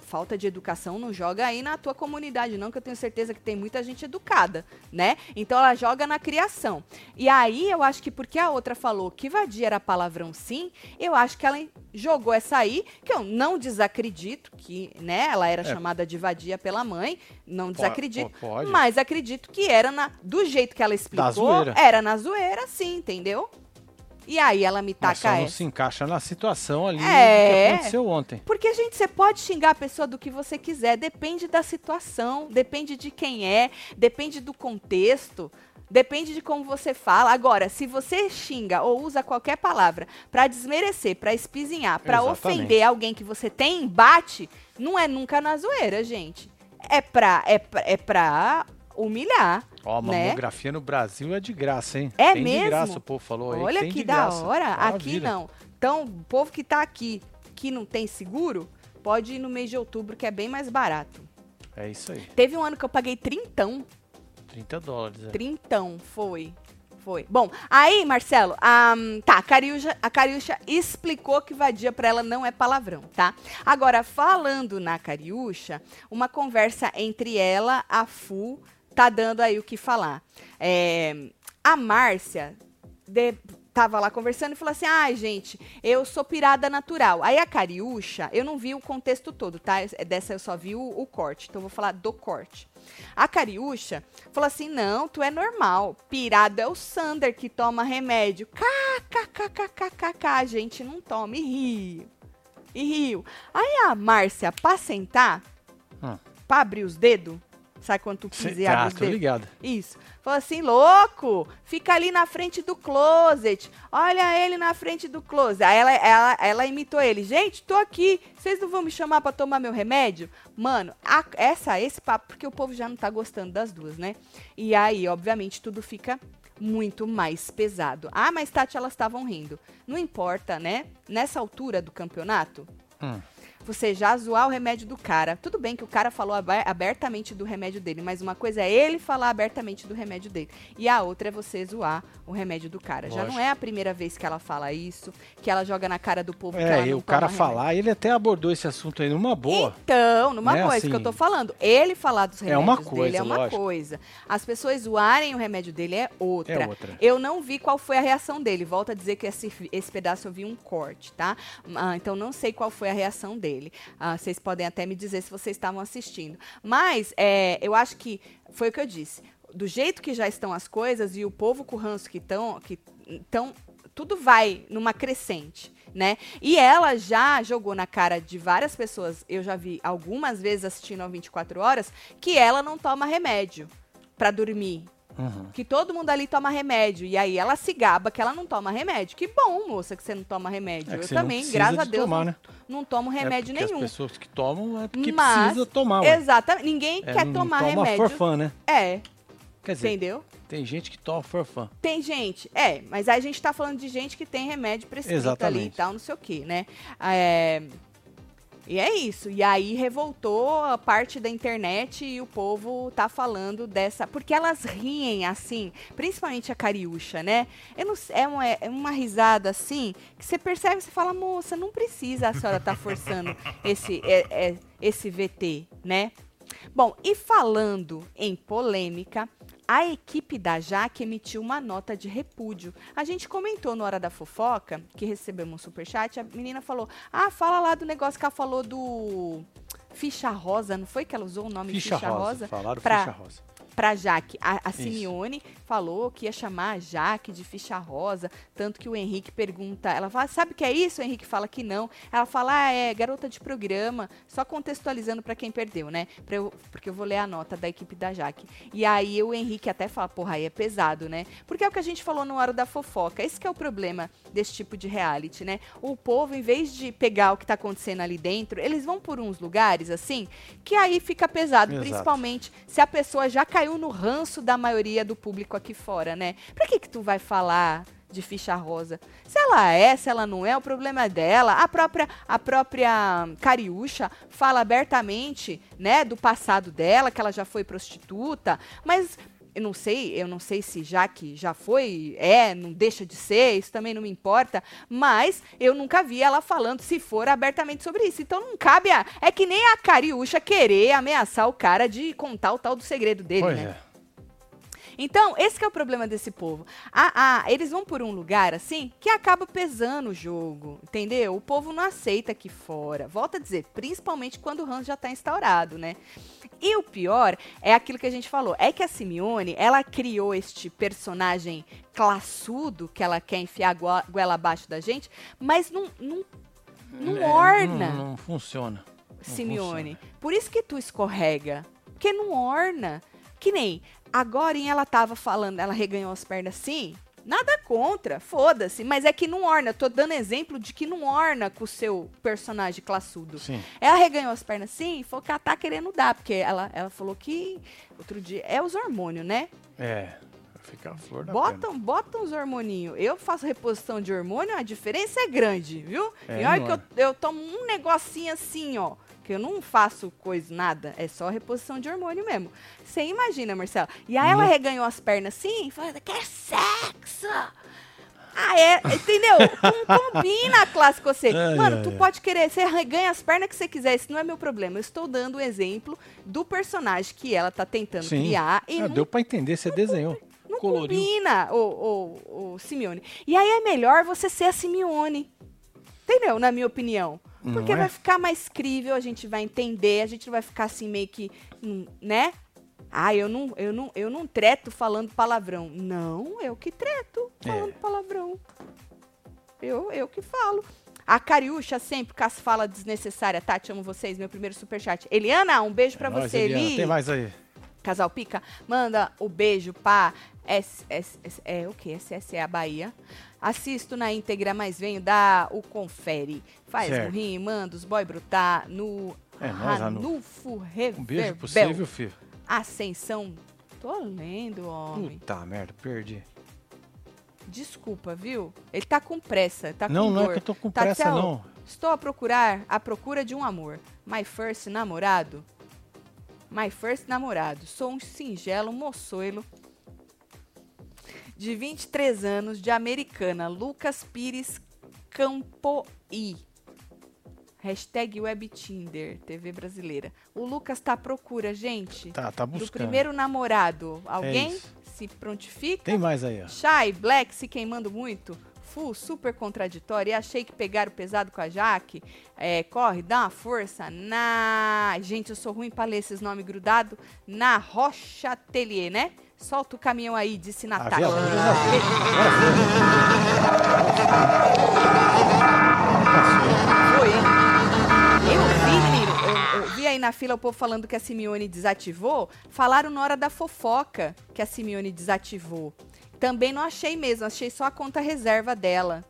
falta de educação não joga aí na tua comunidade, não, que eu tenho certeza que tem muita gente educada, né? Então ela joga na criação. E aí eu acho que porque a outra falou que vadia era palavrão sim, eu acho que ela jogou essa aí, que eu não desacredito que, né, ela era É. chamada de vadia pela mãe, não desacredito, po- pode. mas acredito que era na, do jeito que ela explicou, zoeira. era na zoeira, sim, entendeu? E aí ela me Mas só taca não essa. se encaixa na situação ali É. que aconteceu ontem. Porque, gente, você pode xingar a pessoa do que você quiser, depende da situação, depende de quem é, depende do contexto, depende de como você fala. Agora, se você xinga ou usa qualquer palavra pra desmerecer, pra espizinhar, pra Exatamente. ofender alguém que você tem embate, não é nunca na zoeira, gente. É pra, é pra, é pra humilhar. Ó, a né? mamografia no Brasil é de graça, hein? É tem mesmo? de graça, o povo falou aí. Olha que da hora. Aqui Maravilha. não. Então, o povo que tá aqui, que não tem seguro, pode ir no mês de outubro, que é bem mais barato. É isso aí. Teve um ano que eu paguei trintão. 30 dólares. É. Trintão, foi. Foi. Bom, aí, Marcelo, a, tá, a Cariúcha, explicou que vadia pra ela não é palavrão, tá? Agora, falando na Cariúcha, uma conversa entre ela, a Fu, tá dando aí o que falar. É, a Márcia de- tava lá conversando e falou assim: ai, gente, eu sou pirada natural. Aí a Cariúcha, eu não vi o contexto todo, tá? Dessa eu só vi o, o corte, então eu vou falar do corte. A Cariúcha falou assim: não, tu é normal. Pirado é o Sander que toma remédio. KKKKKK, a gente não toma. E riu. E riu. Aí a Márcia, pra sentar, Hum. pra abrir os dedos, sabe quando tu e abre Ah, tô ligado. Isso. Falou assim, louco, fica ali na frente do closet. Olha ele na frente do closet. Aí ela, ela, ela imitou ele. Gente, tô aqui. Vocês não vão me chamar pra tomar meu remédio? Mano, a- essa, esse papo, porque o povo já não tá gostando das duas, né? E aí, obviamente, tudo fica muito mais pesado. Ah, mas Tati, elas estavam rindo. Não importa, né? Nessa altura do campeonato, Hum. Você já zoar o remédio do cara. Tudo bem que o cara falou abe- abertamente do remédio dele, mas uma coisa é ele falar abertamente do remédio dele. E a outra é você zoar o remédio do cara. Já não Lógico. é a primeira vez que ela fala isso, que ela joga na cara do povo É, e o cara remédio. falar, ele até abordou esse assunto aí numa boa. Então, numa Né, coisa assim, que eu tô falando, ele falar dos é remédios uma dele coisa, é uma lógico. coisa. As pessoas zoarem o remédio dele é outra. É outra. Eu não vi qual foi a reação dele. Volto a dizer que esse, esse pedaço eu vi um corte, tá? Ah, então não sei qual foi a reação dele. Ah, vocês podem até me dizer se vocês estavam assistindo. Mas é, eu acho que foi o que eu disse. Do jeito que já estão as coisas e o povo com ranço que estão, que então tudo vai numa crescente. Né? E ela já jogou na cara de várias pessoas, eu já vi algumas vezes assistindo ao 24 horas, que ela não toma remédio pra dormir, Uhum. que todo mundo ali toma remédio. E aí ela se gaba que ela não toma remédio. Que bom, moça, que você não toma remédio. É eu também, graças a de Deus, tomar, não, né? não tomo remédio é nenhum. As pessoas que tomam é porque Mas- precisa tomar, ué. Exatamente. Ninguém É, quer tomar toma remédio. for fun, né? É, Quer dizer, entendeu? tem gente que toma for fun. Tem gente, é, mas aí a gente tá falando de gente que tem remédio prescrito ali e Exatamente. tal, não sei o que, né? É, e é isso. E aí revoltou a parte da internet e o povo tá falando dessa. Porque elas riem assim, principalmente a Cariúcha, né? Não, é, uma, é uma risada assim que você percebe você fala, moça, não precisa a senhora tá forçando esse, é, é, esse VT, né? Bom, e falando em polêmica, a equipe da Jaque emitiu uma nota de repúdio. A gente comentou na hora da fofoca, que recebemos um superchat, a menina falou: Ah, fala lá do negócio que ela falou do Ficha Rosa, não foi que ela usou o nome Ficha, Ficha, rosa. Rosa? Falaram pra- ficha rosa. pra Jaque. A, a Simeone falou que ia chamar a Jaque de ficha rosa, tanto que o Henrique pergunta, ela fala, sabe o que é isso? O Henrique fala que não. Ela fala, ah, é garota de programa, só contextualizando para quem perdeu, né? Eu, porque eu vou ler a nota da equipe da Jaque. E aí o Henrique até fala, porra, aí é pesado, né? Porque é o que a gente falou no Hora da Fofoca. Esse que é o problema desse tipo de reality, né? O povo, em vez de pegar o que tá acontecendo ali dentro, eles vão por uns lugares, assim, que aí fica pesado, Exato. principalmente se a pessoa já caiu no ranço da maioria do público aqui fora, né? Pra que que tu vai falar de ficha rosa? Se ela é, se ela não é, o problema é dela. A própria a própria Cariúcha fala abertamente, né, do passado dela, que ela já foi prostituta, mas eu não sei, eu não sei se já que já foi, é, não deixa de ser, isso também não me importa, mas eu nunca vi ela falando se for abertamente sobre isso. Então não cabe a, é que nem a Cariúcha querer ameaçar o cara de contar o tal do segredo dele, Pois né? é. Então, esse que é o problema desse povo. Ah, ah, eles vão por um lugar assim que acaba pesando o jogo, entendeu? O povo não aceita aqui fora. Volta a dizer, principalmente quando o ranço já está instaurado, né? E o pior é aquilo que a gente falou, é que a Simeone, ela criou este personagem classudo que ela quer enfiar a goela abaixo da gente, mas não, não, não É, orna. Não, não funciona. Não Simeone. Por isso que tu escorrega. Porque não orna. Que nem agora ela tava falando, ela reganhou as pernas assim. Nada contra, foda-se. Mas é que não orna. Tô dando exemplo de que não orna com o seu personagem classudo. Sim. Ela reganhou as pernas assim e falou que ela tá querendo dar. Porque ela, ela falou que outro dia. É os hormônios, né? É. Vai ficar a flor da Botam, botam os hormoninhos. Eu faço reposição de hormônio, a diferença é grande, viu? É, e olha que eu, eu tomo um negocinho assim, ó. Que eu não faço coisa, nada. É só reposição de hormônio mesmo. Você imagina, Marcela. E aí ela Não. reganhou as pernas assim falou, quer sexo? Ah, é, entendeu? Não combina a classe com você. Ai, Mano, ai, tu ai. pode querer, você reganha as pernas que você quiser, isso não é meu problema. Eu estou dando o exemplo do personagem que ela tá tentando Sim. criar e Ah, não deu pra entender, você desenhou. não coloriu. combina, o, o, o Simeone. E aí é melhor você ser a Simeone. Entendeu? Na minha opinião. Não Porque é? vai ficar mais crível, a gente vai entender, a gente não vai ficar assim meio que, hum, né? Ah, eu não, eu não, eu não treto falando palavrão. Não, eu que treto falando É. palavrão. Eu, eu que falo. A Cariúcha sempre com as falas desnecessárias. Tati, amo vocês. Meu primeiro superchat. Eliana, um beijo pra É você, Eliana. Eli. Tem mais aí. Casal Pica, manda o beijo pra S, S, S- é o que? SSE a Bahia. Assisto na íntegra, mas venho dar o confere. Faz Certo. um rim, manda os boy brutar no É. Ranulfo Reverbel. Um beijo viu, filho? Ascensão. Tô lendo, homem. Puta merda, perdi. Desculpa, viu? Ele tá com pressa, tá não, com não é dor. que eu tô com Tá, pressa, tchau. não. Estou a procurar a procura de um amor. My first namorado. My first namorado. Sou um singelo moçoilo de 23 anos, de americana. Lucas Pires Campoí. Hashtag WebTinder, TV brasileira. O Lucas tá à procura, gente, Tá, tá do buscando. primeiro namorado. Alguém isso. se prontifica? Tem mais aí, ó. Shy, Black se queimando muito. Full, super contraditório. E achei que pegaram pesado com a Jaque. É, corre, dá uma força. Na. Gente, eu sou ruim pra ler esses nomes grudados. Na Rocha Atelier, né? Solta o caminhão aí, disse A Natália. vela, Foi, hein? Eu vi, menino, eu, eu vi aí na fila o povo falando que a Simeone desativou. Falaram na hora da fofoca que a Simeone desativou. Também não achei mesmo, achei só a conta reserva dela.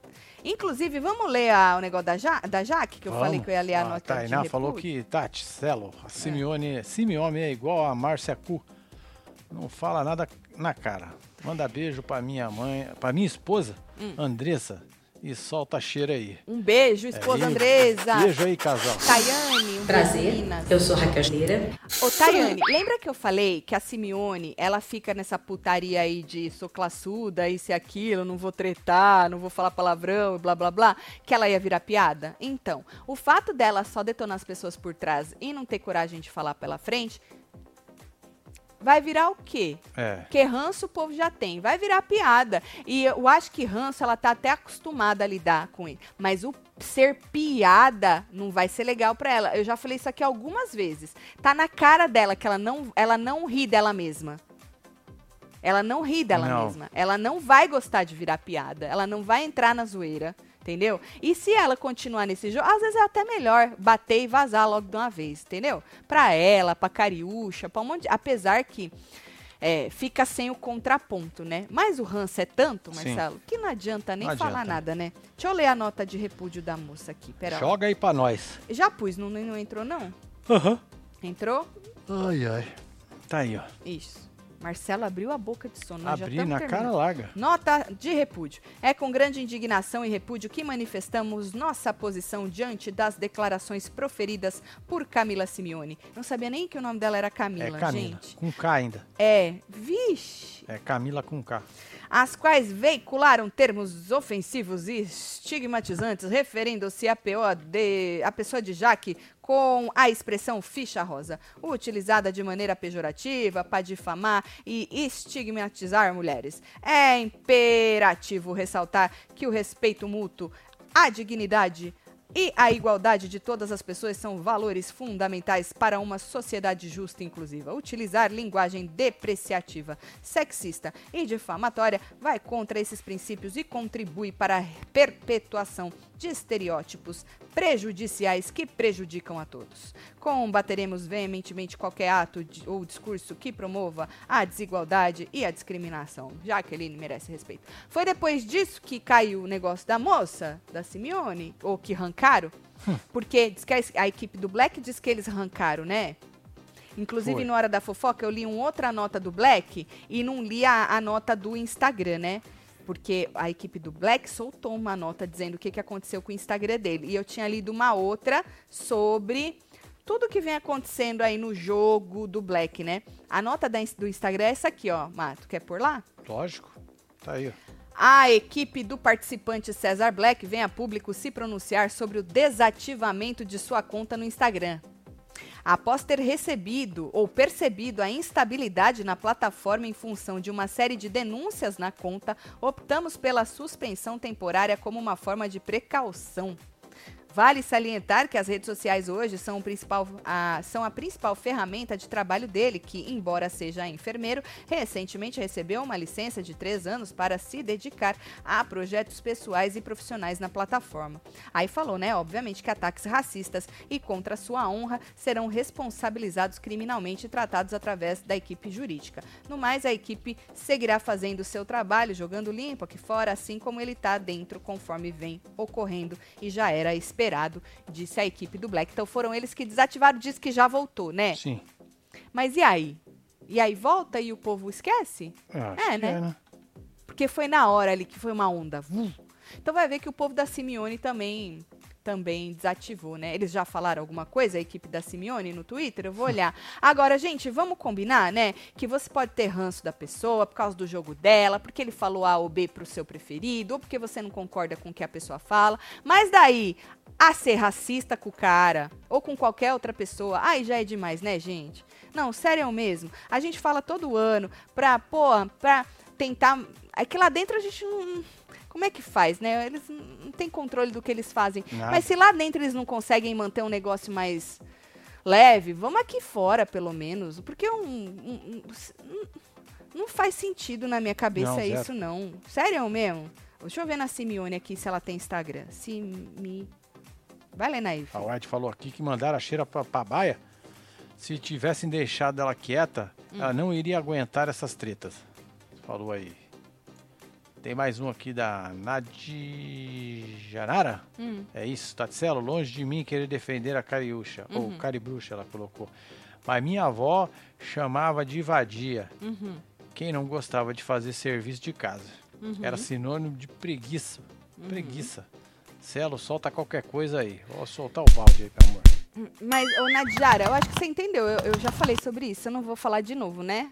Inclusive, vamos ler a- o negócio da, ja, da Jaque, que eu falei Vamos. que eu ia ler a A nota de Tainá falou que, Tati, Celo, a Simeone, Simeone é igual a Márcia Cu. Não fala nada na cara. Manda beijo pra minha mãe, pra minha esposa, Hum. Andressa, e solta a cheira aí. Um beijo, esposa Aí, Andresa. Beijo aí, casal. Tayane, um Prazer, beijo, Minas. eu sou Raquel Schneira. Ô, Tayane, lembra que eu falei que a Simeone, ela fica nessa putaria aí de sou classuda, isso e aquilo, não vou tretar, não vou falar palavrão e blá blá blá, que ela ia virar piada? Então, o fato dela só detonar as pessoas por trás e não ter coragem de falar pela frente, vai virar o quê? É. Porque ranço o povo já tem, vai virar piada. E eu acho que ranço ela tá até acostumada a lidar com ele. Mas o ser piada não vai ser legal pra ela. Eu já falei isso aqui algumas vezes. Tá na cara dela que ela não, ela não ri dela mesma. Ela não ri dela Não. mesma. Ela não vai gostar de virar piada. Ela não vai entrar na zoeira. Entendeu? E se ela continuar nesse jogo, às vezes é até melhor bater e vazar logo de uma vez, entendeu? Pra ela, pra Cariúcha, pra um monte de... Apesar que é, fica sem o contraponto, né? Mas o ranço é tanto, Sim. Marcelo, que não adianta nem Não falar adianta. nada, né? Deixa eu ler a nota de repúdio da moça aqui. Pera. Joga aí pra nós. Já pus, não, não entrou, não? Aham. Entrou? Ai, ai. Tá aí, ó. Isso. Marcelo abriu a boca de sono. Abri na terminando. cara larga. Nota de repúdio. É com grande indignação e repúdio que manifestamos nossa posição diante das declarações proferidas por Camila Simeone. Não sabia nem que o nome dela era Camila, é Camila. gente. Com K ainda. É, vixe. É Camila com K. As quais veicularam termos ofensivos e estigmatizantes referindo-se a, PO de, a pessoa de Jaque com a expressão ficha rosa, utilizada de maneira pejorativa para difamar e estigmatizar mulheres. É imperativo ressaltar que o respeito mútuo, a dignidade e a igualdade de todas as pessoas são valores fundamentais para uma sociedade justa e inclusiva. Utilizar linguagem depreciativa, sexista e difamatória vai contra esses princípios e contribui para a perpetuação de estereótipos prejudiciais que prejudicam a todos. Combateremos veementemente qualquer ato de- ou discurso que promova a desigualdade e a discriminação. Jaqueline merece respeito. Foi depois disso que caiu o negócio da moça, da Simeone, ou que arrancaram, porque diz que a, a equipe do Black diz que eles arrancaram, né? Inclusive, Foi. na hora da fofoca, eu li uma outra nota do Black e não li a, a nota do Instagram, né? Porque a equipe do Black soltou uma nota dizendo o que, que aconteceu com o Instagram dele. E eu tinha lido uma outra sobre tudo que vem acontecendo aí no jogo do Black, né? A nota da do Instagram é essa aqui, ó. Mato, quer por lá? Lógico. Tá aí, ó. A equipe do participante César Black vem a público se pronunciar sobre o desativamento de sua conta no Instagram. Após ter recebido ou percebido a instabilidade na plataforma em função de uma série de denúncias na conta, optamos pela suspensão temporária como uma forma de precaução. Vale salientar que as redes sociais hoje são, principal, a, são a principal ferramenta de trabalho dele, que, embora seja enfermeiro, recentemente recebeu uma licença de três anos para se dedicar a projetos pessoais e profissionais na plataforma. Aí falou, né, obviamente, que ataques racistas e contra sua honra serão responsabilizados criminalmente e tratados através da equipe jurídica. No mais, a equipe seguirá fazendo o seu trabalho, jogando limpo aqui fora, assim como ele está dentro, conforme vem ocorrendo e já era esperado, disse a equipe do Black. Então foram eles que desativaram, diz que já voltou, né? Sim. Mas e aí? E aí volta e o povo esquece? Acho É, que né? Porque foi na hora ali que foi uma onda. Então vai ver que o povo da Simeone também também desativou, né? Eles já falaram alguma coisa, a equipe da Simeone no Twitter? Eu vou olhar. Agora, gente, vamos combinar, né? Que você pode ter ranço da pessoa por causa do jogo dela, porque ele falou A ou B pro seu preferido, ou porque você não concorda com o que a pessoa fala. Mas daí, a ser racista com o cara, ou com qualquer outra pessoa, aí já é demais, né, gente? Não, sério mesmo. A gente fala todo ano pra, pô, pra tentar. É que lá dentro a gente não. Como é que faz, né? Eles não têm controle do que eles fazem. Nada. Mas se lá dentro eles não conseguem manter um negócio mais leve, vamos aqui fora, pelo menos. Porque um. um- um- não faz sentido na minha cabeça Não, isso, não. Sério mesmo? Deixa eu ver na Simeone aqui se ela tem Instagram. Simi. Vai lendo aí. A. White falou aqui que mandaram a cheira pra, pra baia. Se tivessem deixado ela quieta, Hum. ela não iria aguentar essas tretas. Falou aí. Tem mais um aqui da Nadijanara. Hum. É isso, Tatselo, longe de mim querer defender a Cariúcha, ou Uhum. Caribruxa, ela colocou. Mas minha avó chamava de vadia. Uhum. Quem não gostava de fazer serviço de casa. Uhum. Era sinônimo de preguiça. Preguiça. Celo, solta qualquer coisa aí. Vou soltar o balde aí, meu amor. Mas, ô Nadiara, eu acho que você entendeu. Eu, eu já falei sobre isso, eu não vou falar de novo, né?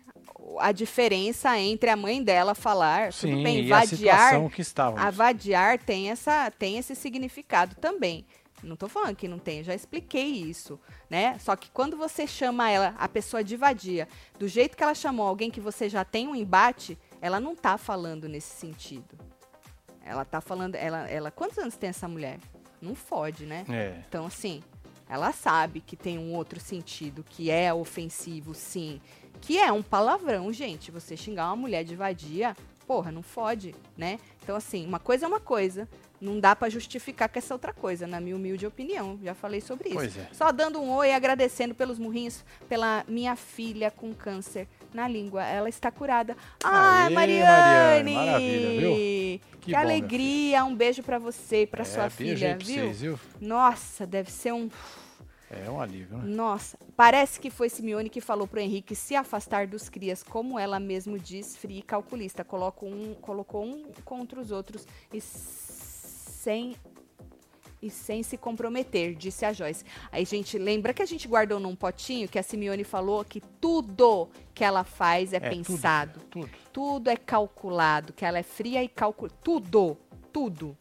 A diferença entre a mãe dela falar, Sim, tudo bem, e a vadiar, situação que estávamos. a vadiar tem, essa, tem esse significado também. Não tô falando que não tem, já expliquei isso, né? Só que quando você chama ela, a pessoa de vadia, do jeito que ela chamou alguém que você já tem um embate, ela não tá falando nesse sentido. Ela tá falando, ela, ela, quantos anos tem essa mulher? Não fode, né? É. Então, assim, Ela sabe que tem um outro sentido, que é ofensivo, sim. Que é um palavrão, gente. Você xingar uma mulher de vadia, porra, não fode, né? Então, assim, uma coisa é uma coisa. Não dá pra justificar com essa outra coisa, na minha humilde opinião. Já falei sobre isso. Pois é. Só dando um oi e agradecendo pelos murrinhos, pela minha filha com câncer na língua. Ela está curada. Ah, Mariane! Viu? Que, Que bom, alegria. Um beijo pra você e pra é, sua filha, viu? Vocês, viu? Nossa, deve ser um É um alívio, né? nossa, parece que foi Simeone que falou pro Henrique se afastar dos crias, como ela mesmo diz, fria e calculista. Coloca um, colocou um contra os outros e sem e sem se comprometer, disse a Joyce. Aí, gente, lembra que a gente guardou num potinho que a Simeone falou que tudo que ela faz é, É, pensado, Tudo. tudo é calculado, que ela é fria e calculada. Tudo, tudo.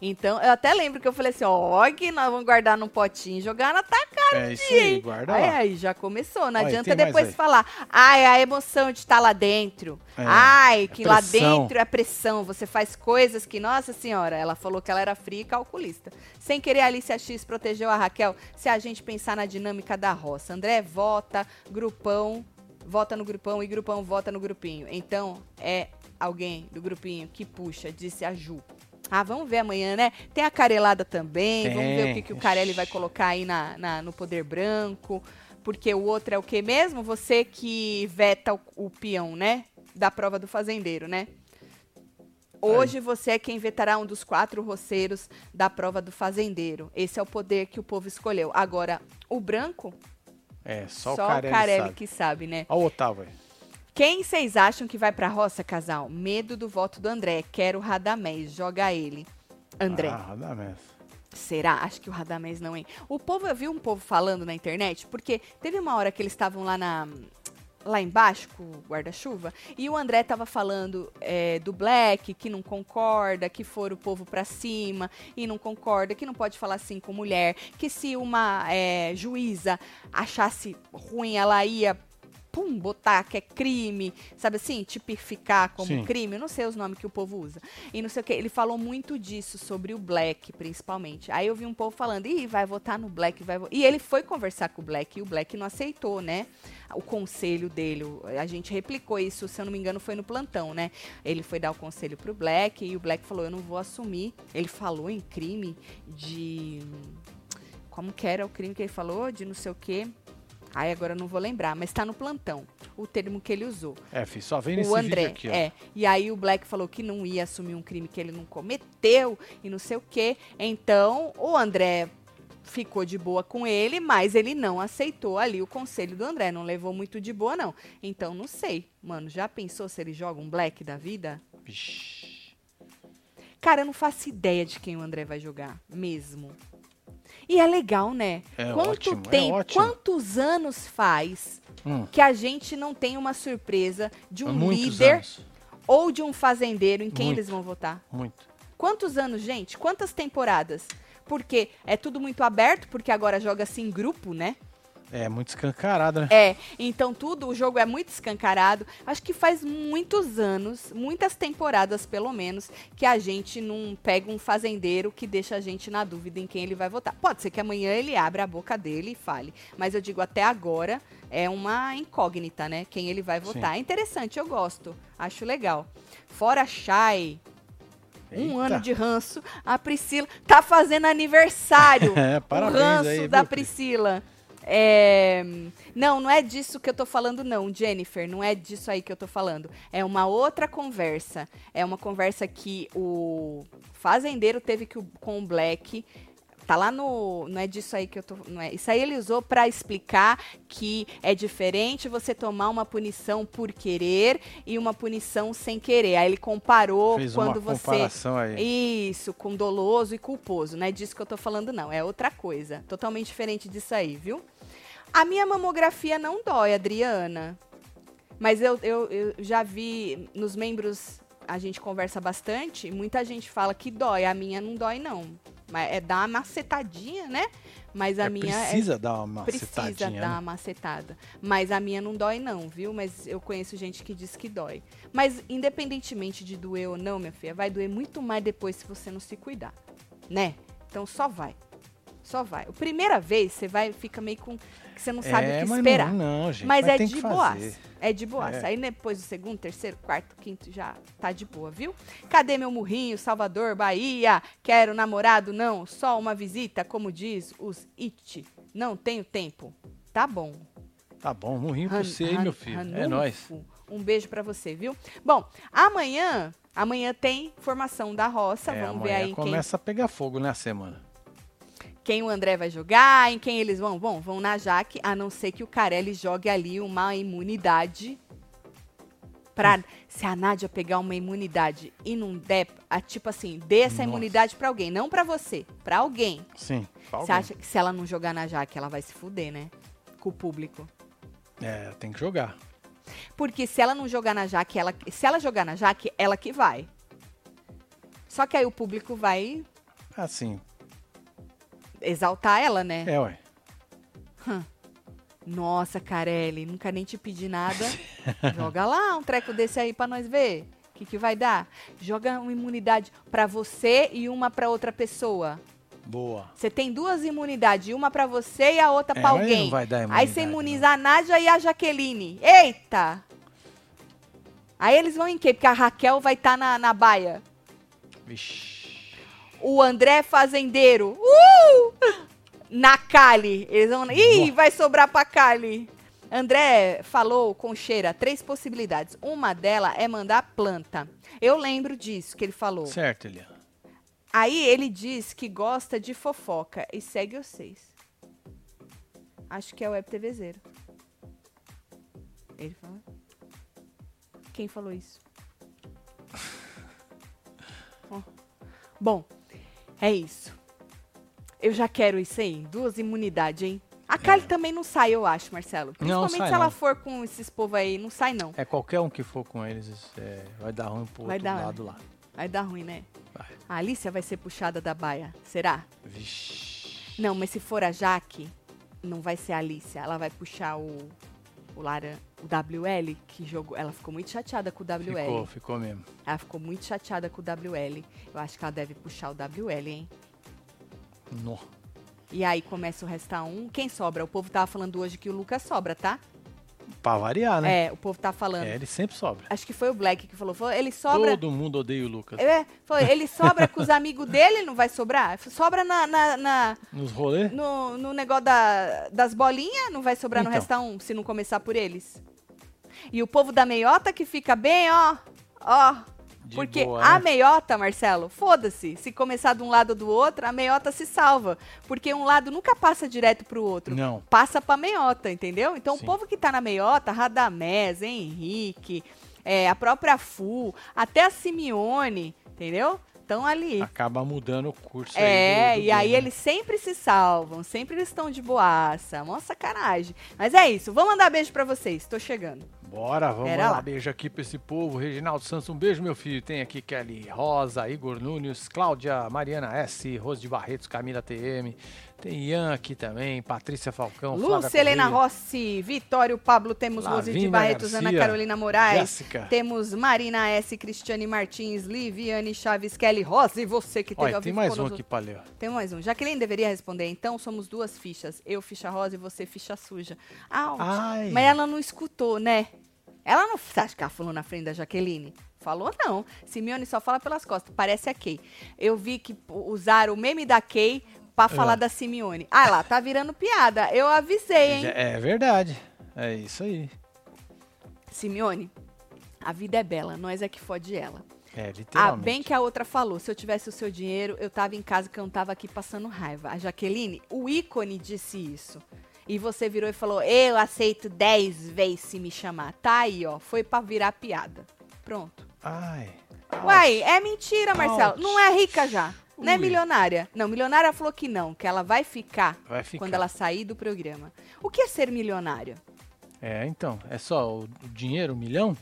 Então, eu até lembro que eu falei assim, ó, que nós vamos guardar num potinho e jogar na tua É isso aí, guarda Aí, lá. aí, já começou. Não Olha, adianta depois aí. falar, ai, a emoção de estar lá dentro. É, ai, que lá pressão. dentro é pressão. Você faz coisas que, nossa senhora, ela falou que ela era fria e calculista. Sem querer, a Alicia X protegeu a Raquel. Se a gente pensar na dinâmica da roça. André vota, grupão, vota no grupão e grupão vota no grupinho. Então, é alguém do grupinho que puxa, disse a Ju. Ah, vamos ver amanhã, né? Tem a Carelada também. Vamos ver o Tem. que, que o Carelli vai colocar aí na, na- no poder branco. Porque o outro é o que mesmo? Você que veta o, o peão, né? Da prova do fazendeiro, né? Hoje você é quem vetará um dos quatro roceiros da prova do fazendeiro. Esse é o poder que o povo escolheu. Agora, o branco, É, só, só, o Carelli, o Carelli sabe. que sabe, né? Olha o Otávio aí. Quem vocês acham que vai pra roça, casal? Medo do voto do André. Quero o Radamés. Joga ele. André. Ah, Radamés. Será? Acho que o Radamés não, hein? O povo, eu vi um povo falando na internet, porque teve uma hora que eles estavam lá na. Lá embaixo com o guarda-chuva, e o André tava falando é, do Black, que não concorda, que for o povo pra cima e não concorda, que não pode falar assim com mulher, que se uma é, juíza achasse ruim, ela ia pum, botar que é crime, sabe assim, tipificar como Sim. crime, eu não sei os nomes que o povo usa. E não sei o que, ele falou muito disso sobre o Black, principalmente. Aí eu vi um povo falando, ih, vai votar no Black, vai vo-" E ele foi conversar com o Black e o Black não aceitou, né? O conselho dele. A gente replicou isso, se eu não me engano, foi no plantão, né? Ele foi dar o conselho pro Black e o Black falou, eu não vou assumir. Ele falou em crime de como que era o crime que ele falou? De não sei o quê. Ai, agora eu não vou lembrar, mas tá no plantão o termo que ele usou. É, só vem nesse o André, vídeo aqui, ó. é. E aí o Black falou que não ia assumir um crime que ele não cometeu e não sei o quê. Então, o André ficou de boa com ele, mas ele não aceitou ali o conselho do André. Não levou muito de boa, não. Então, não sei. Mano, já pensou se ele joga um Black da vida? Vixe. Cara, eu não faço ideia de quem o André vai jogar, mesmo. E é legal, né? É Quanto ótimo, é tempo, ótimo. quantos anos faz Hum, que a gente não tem uma surpresa de um muitos líder anos. ou de um fazendeiro em quem Muito. eles vão votar? Muito. Quantos anos, gente? Quantas temporadas? Porque é tudo muito aberto, porque agora joga-se em grupo, né? É, muito escancarado, né? É, então tudo, o jogo é muito escancarado. Acho que faz muitos anos, muitas temporadas pelo menos, que a gente não pega um fazendeiro que deixa a gente na dúvida em quem ele vai votar. Pode ser que amanhã ele abra a boca dele e fale, mas eu digo até agora é uma incógnita, né? Quem ele vai votar. É interessante, eu gosto, acho legal. Fora Shai, um Eita. ano de ranço, a Priscila tá fazendo aniversário. É, o parabéns ranço aí, da viu, Pri? Priscila. É, Não, não é disso que eu tô falando, não, Jennifer. Não é disso aí que eu tô falando. É uma outra conversa. É uma conversa que o fazendeiro teve que, com o Black. Tá lá no. Não é disso aí que eu tô. Não é, isso aí ele usou pra explicar que é diferente você tomar uma punição por querer e uma punição sem querer. Aí ele comparou Fez quando uma você. comparação aí. Isso, com doloso e culposo. Não é disso que eu tô falando, não. É outra coisa. Totalmente diferente disso aí, viu? A minha mamografia não dói, Adriana. Mas eu, eu, eu já vi nos membros, a gente conversa bastante, muita gente fala que dói. A minha não dói, não. Mas é dar uma macetadinha, né? Mas a É, minha é precisa dar uma precisa macetadinha, dar né? uma macetada. Mas a minha não dói, não, viu? Mas eu conheço gente que diz que dói. Mas independentemente de doer ou não, minha filha, vai doer muito mais depois se você não se cuidar. Né? Então só vai. Só vai. A primeira vez você vai fica meio com. Que você não sabe é, o que mas esperar. Não, não, gente. Mas, é tem de que boa. fazer. É de boa. É. Aí depois do segundo, terceiro, quarto, quinto já tá de boa, viu? Cadê meu murrinho? Salvador, Bahia. Quero namorado? Não. Só uma visita, como diz os it. Não tenho tempo. Tá bom. Tá bom, morrinho pra você aí, meu filho. É Ranulfo. nóis. Um beijo pra você, viu? Bom, amanhã, amanhã tem formação da roça. É, Vamos ver aí em quem, começa a pegar fogo na semana. Quem o André vai jogar, em quem eles vão. Bom, vão na Jaque, a não ser que o Carelli jogue ali uma imunidade. Pra, se a Nádia pegar uma imunidade e não der, a, tipo assim, dê essa Nossa. imunidade pra alguém, não pra você, pra alguém. Sim. pra Você alguém. acha que se ela não jogar na Jaque, ela vai se fuder, né? Com o público. É, tem que jogar. Porque se ela não jogar na Jaque, ela, se ela jogar na Jaque, ela que vai. Só que aí o público vai Assim, exaltar ela, né? é, ué. Nossa, Carelli, nunca nem te pedi nada. Joga lá um treco desse aí pra nós ver. O que, que vai dar? Joga uma imunidade pra você e uma pra outra pessoa. Boa. Você tem duas imunidades, uma pra você e a outra É, pra mas alguém. não vai dar Aí você imunidade, imuniza a Nádia e a Jaqueline. Eita! Aí eles vão em quê? Porque a Raquel vai estar na, na baia. Vixe. O André Fazendeiro. Uh! Na Cali. Eles vão. Ih, vai sobrar pra Cali. André falou com cheira três possibilidades. Uma delas é mandar planta. Eu lembro disso que ele falou. Certo, Eliana. Aí ele diz que gosta de fofoca e segue vocês. Acho que é o Web TV Zero. Ele falou. Quem falou isso? Ó. Bom, é isso. Eu já quero isso aí. Duas imunidades, hein? A Kali também não sai, eu acho, Marcelo. Principalmente sai se ela não. for com esses povos aí. Não sai, não. É qualquer um que for com eles, é, vai dar ruim pro Vai outro dar. lado lá. Vai dar ruim, né? Vai. A Alicia vai ser puxada da baia. Será? Vixe. Não, mas se for a Jaque, não vai ser a Alicia. Ela vai puxar o, o Lara, o WL, que jogou. Ela ficou muito chateada com o WL. Ficou, ficou mesmo. Ela ficou muito chateada com o WL. Eu acho que ela deve puxar o WL, hein? No. E aí começa o restar um. Quem sobra? O povo tava falando hoje que o Lucas sobra, tá? Pra variar, né? É, o povo tá falando. É, ele sempre sobra. Acho que foi o Black que falou. falou ele sobra. Todo mundo odeia o Lucas. É, falou, ele sobra com os amigos dele, não vai sobrar? Sobra na, na- na- Nos rolês? no, no negócio da- das bolinhas, não vai sobrar no Então. resta um, se não começar por eles. E o povo da meiota que fica bem, ó, ó. De Porque boa, a né? meiota, Marcelo, foda-se. Se começar de um lado ou do outro, a meiota se salva. Porque um lado nunca passa direto pro outro. Não. Passa pra meiota, entendeu? Então Sim. o povo que tá na meiota, Radamés, Henrique, é, a própria Fu, até a Simeone, entendeu? Estão ali. Acaba mudando o curso É, aí. do- do e aí né? eles sempre se salvam, sempre eles estão de boaça. Mó sacanagem. Mas é isso, vou mandar beijo pra vocês, tô chegando. Bora, vamos lá. lá. Beijo aqui pra esse povo. Reginaldo Santos, um beijo, meu filho. Tem aqui Kelly Rosa, Igor Nunes, Cláudia, Mariana S, Rose de Barretos, Camila TM. Tem Ian aqui também, Patrícia Falcão, Lúcia Helena Rossi, Vitório Pablo, temos Rose de Barretos, Ana Garcia, Carolina Moraes. Jéssica. Temos Marina S, Cristiane Martins, Liviane Chaves, Kelly Rosa e você que teve Olha, ao tem vivo mais um aqui ó. Tem mais um. Jaqueline deveria responder, então somos duas fichas. Eu ficha rosa e você ficha suja. Ai. Mas ela não escutou, né? Ela não. Você acha que ela falou na frente da Jaqueline? Falou não. Simeone só fala pelas costas. Parece a Kay. Eu vi que usaram o meme da Kay pra falar da Simeone. Ah lá, tá virando piada. Eu avisei, hein? Já- É verdade. É isso aí. Simeone, a vida é bela, nós é que fode ela. É, Ah, bem que a outra falou, se eu tivesse o seu dinheiro, eu tava em casa que eu não tava aqui passando raiva. A Jaqueline, o ícone disse isso. E você virou e falou, eu aceito 10 vezes se me chamar. Tá aí, ó, foi pra virar piada. Pronto. Ai. Uai, é mentira, Marcelo. Ouch. Não é rica já. Não é Ui. milionária. Não, milionária falou que não, que ela vai ficar, Vai ficar. quando ela sair do programa. O que é ser milionário? É, então. É só o, dinheiro, um milhão?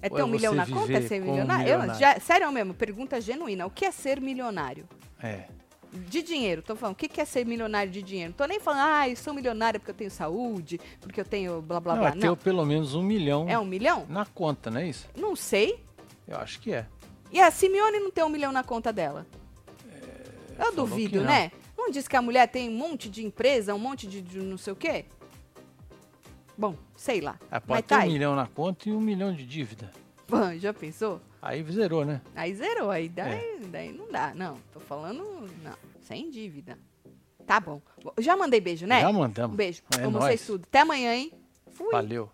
É ter é um milhão você na conta? É ser milionário? Eu, milionário? já- sério mesmo, pergunta genuína. O que é ser milionário? É. De dinheiro, tô falando. O que que é ser milionário de dinheiro? Não tô nem falando, ah, eu sou milionário porque eu tenho saúde, porque eu tenho blá blá não, blá. é ter pelo menos um milhão É um milhão? na conta, não é isso? Não sei. Eu acho que é. E a Simeone não tem um milhão na conta dela? eu falou duvido, né? Não disse que a mulher tem um monte de empresa, um monte de, de não sei o quê? Bom, sei lá. É, Mas pode ter tá um aí. milhão na conta e um milhão de dívida. Bom, já pensou? Aí zerou, né? Aí zerou, aí daí, é. daí não dá. Não, tô falando, não, sem dívida. Tá bom. Já mandei beijo, né? Já mandamos. Um beijo. É Vamos tudo. Até amanhã, hein? Fui. Valeu.